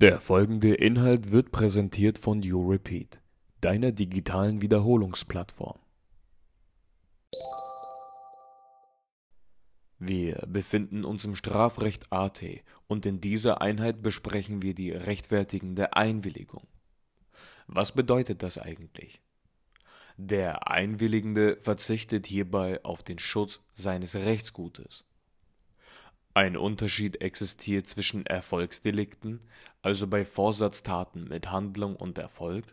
Der folgende Inhalt wird präsentiert von YouRepeat, deiner digitalen Wiederholungsplattform. Wir befinden uns im Strafrecht AT und in dieser Einheit besprechen wir die rechtfertigende Einwilligung. Was bedeutet das eigentlich? Der Einwilligende verzichtet hierbei auf den Schutz seines Rechtsgutes. Ein Unterschied existiert zwischen Erfolgsdelikten, also bei Vorsatztaten mit Handlung und Erfolg,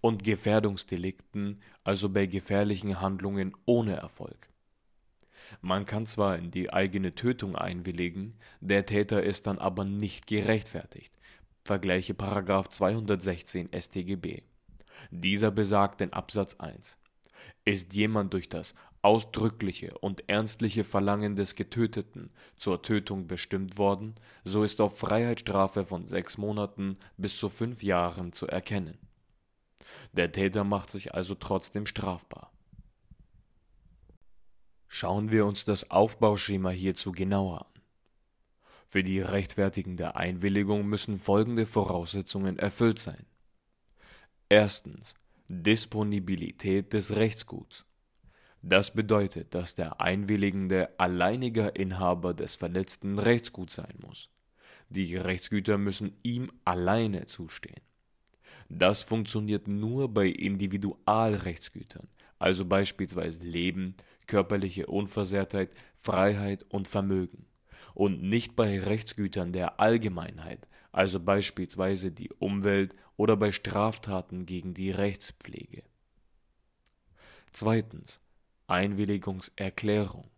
und Gefährdungsdelikten, also bei gefährlichen Handlungen ohne Erfolg. Man kann zwar in die eigene Tötung einwilligen, der Täter ist dann aber nicht gerechtfertigt. Vergleiche § 216 StGB. Dieser besagt in Absatz 1: Ist jemand durch das ausdrückliche und ernstliche Verlangen des Getöteten zur Tötung bestimmt worden, so ist auf Freiheitsstrafe von sechs Monaten bis zu fünf Jahren zu erkennen. Der Täter macht sich also trotzdem strafbar. Schauen wir uns das Aufbauschema hierzu genauer an. Für die rechtfertigende Einwilligung müssen folgende Voraussetzungen erfüllt sein. Erstens Disponibilität des Rechtsguts. Das bedeutet, dass der Einwilligende alleiniger Inhaber des verletzten Rechtsguts sein muss. Die Rechtsgüter müssen ihm alleine zustehen. Das funktioniert nur bei Individualrechtsgütern, also beispielsweise Leben, körperliche Unversehrtheit, Freiheit und Vermögen, und nicht bei Rechtsgütern der Allgemeinheit, also beispielsweise die Umwelt oder bei Straftaten gegen die Rechtspflege. Zweitens Einwilligungserklärung.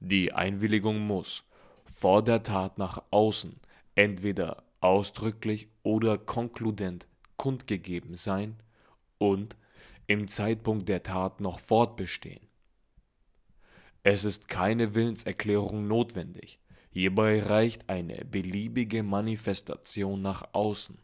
Die Einwilligung muss vor der Tat nach außen entweder ausdrücklich oder konkludent kundgegeben sein und im Zeitpunkt der Tat noch fortbestehen. Es ist keine Willenserklärung notwendig, hierbei reicht eine beliebige Manifestation nach außen.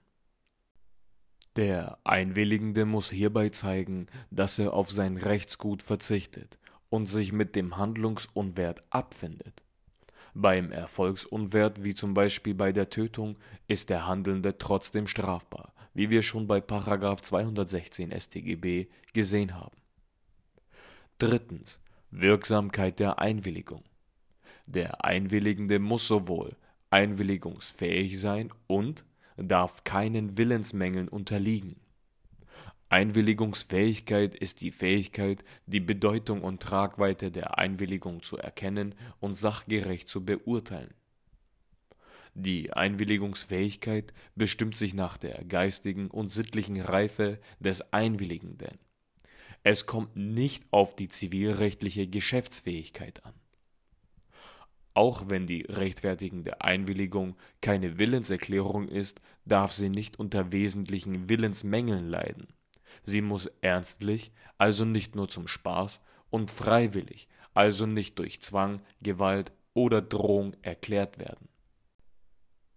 Der Einwilligende muss hierbei zeigen, dass er auf sein Rechtsgut verzichtet und sich mit dem Handlungsunwert abfindet. Beim Erfolgsunwert, wie zum Beispiel bei der Tötung, ist der Handelnde trotzdem strafbar, wie wir schon bei 216 StGB gesehen haben. Drittens. Wirksamkeit der Einwilligung. Der Einwilligende muss sowohl einwilligungsfähig sein und darf keinen Willensmängeln unterliegen. Einwilligungsfähigkeit ist die Fähigkeit, die Bedeutung und Tragweite der Einwilligung zu erkennen und sachgerecht zu beurteilen. Die Einwilligungsfähigkeit bestimmt sich nach der geistigen und sittlichen Reife des Einwilligenden. Es kommt nicht auf die zivilrechtliche Geschäftsfähigkeit an. Auch wenn die rechtfertigende Einwilligung keine Willenserklärung ist, darf sie nicht unter wesentlichen Willensmängeln leiden. Sie muss ernstlich, also nicht nur zum Spaß, und freiwillig, also nicht durch Zwang, Gewalt oder Drohung erklärt werden.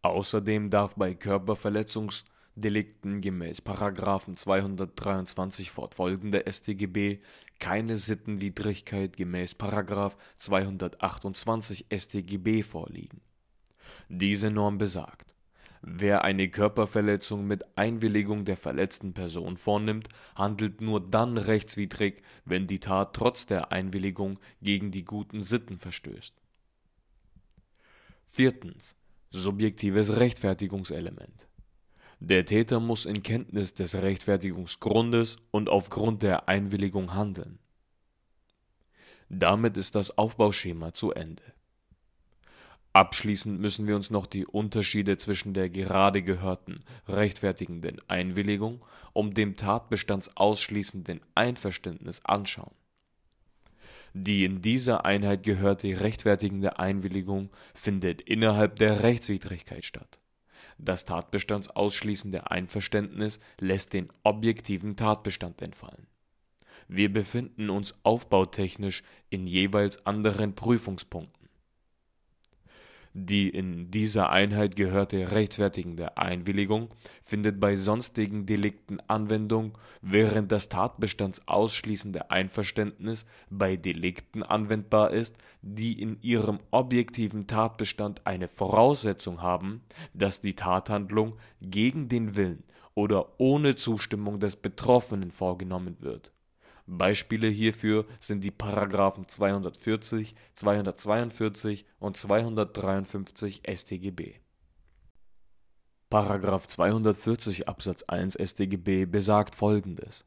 Außerdem darf bei Körperverletzungs Delikten gemäß § 223 fortfolgende StGB keine Sittenwidrigkeit gemäß § 228 StGB vorliegen. Diese Norm besagt: Wer eine Körperverletzung mit Einwilligung der verletzten Person vornimmt, handelt nur dann rechtswidrig, wenn die Tat trotz der Einwilligung gegen die guten Sitten verstößt. Viertens Subjektives Rechtfertigungselement der Täter muss in Kenntnis des Rechtfertigungsgrundes und aufgrund der Einwilligung handeln. Damit ist das Aufbauschema zu Ende. Abschließend müssen wir uns noch die Unterschiede zwischen der gerade gehörten rechtfertigenden Einwilligung und dem tatbestandsausschließenden Einverständnis anschauen. Die in dieser Einheit gehörte rechtfertigende Einwilligung findet innerhalb der Rechtswidrigkeit statt das tatbestandsausschließende Einverständnis lässt den objektiven Tatbestand entfallen. Wir befinden uns aufbautechnisch in jeweils anderen Prüfungspunkten. Die in dieser Einheit gehörte rechtfertigende Einwilligung findet bei sonstigen Delikten Anwendung, während das tatbestandsausschließende Einverständnis bei Delikten anwendbar ist, die in ihrem objektiven Tatbestand eine Voraussetzung haben, dass die Tathandlung gegen den Willen oder ohne Zustimmung des Betroffenen vorgenommen wird Beispiele hierfür sind die Paragraphen 240, 242 und 253 StGB. Paragraph 240 Absatz 1 StGB besagt folgendes: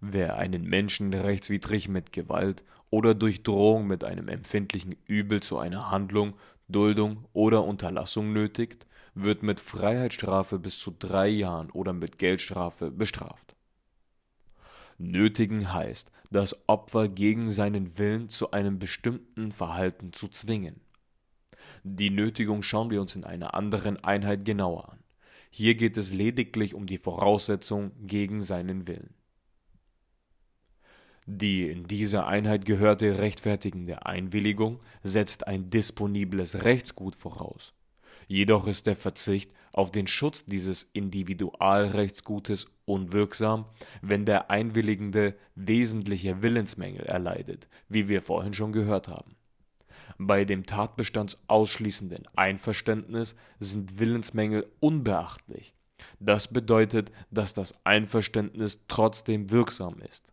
Wer einen Menschen rechtswidrig mit Gewalt oder durch Drohung mit einem empfindlichen Übel zu einer Handlung, Duldung oder Unterlassung nötigt, wird mit Freiheitsstrafe bis zu drei Jahren oder mit Geldstrafe bestraft Nötigen heißt, das Opfer gegen seinen Willen zu einem bestimmten Verhalten zu zwingen. Die Nötigung schauen wir uns in einer anderen Einheit genauer an. Hier geht es lediglich um die Voraussetzung gegen seinen Willen. Die in dieser Einheit gehörte rechtfertigende Einwilligung setzt ein disponibles Rechtsgut voraus Jedoch ist der Verzicht auf den Schutz dieses Individualrechtsgutes unwirksam, wenn der Einwilligende wesentliche Willensmängel erleidet, wie wir vorhin schon gehört haben. Bei dem tatbestandsausschließenden Einverständnis sind Willensmängel unbeachtlich. Das bedeutet, dass das Einverständnis trotzdem wirksam ist.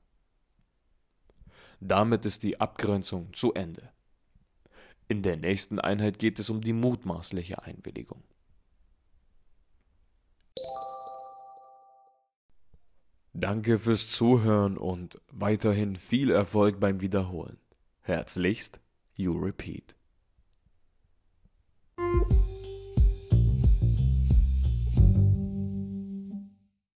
Damit ist die Abgrenzung zu Ende. In der nächsten Einheit geht es um die mutmaßliche Einwilligung. Danke fürs Zuhören und weiterhin viel Erfolg beim Wiederholen. Herzlichst, You Repeat.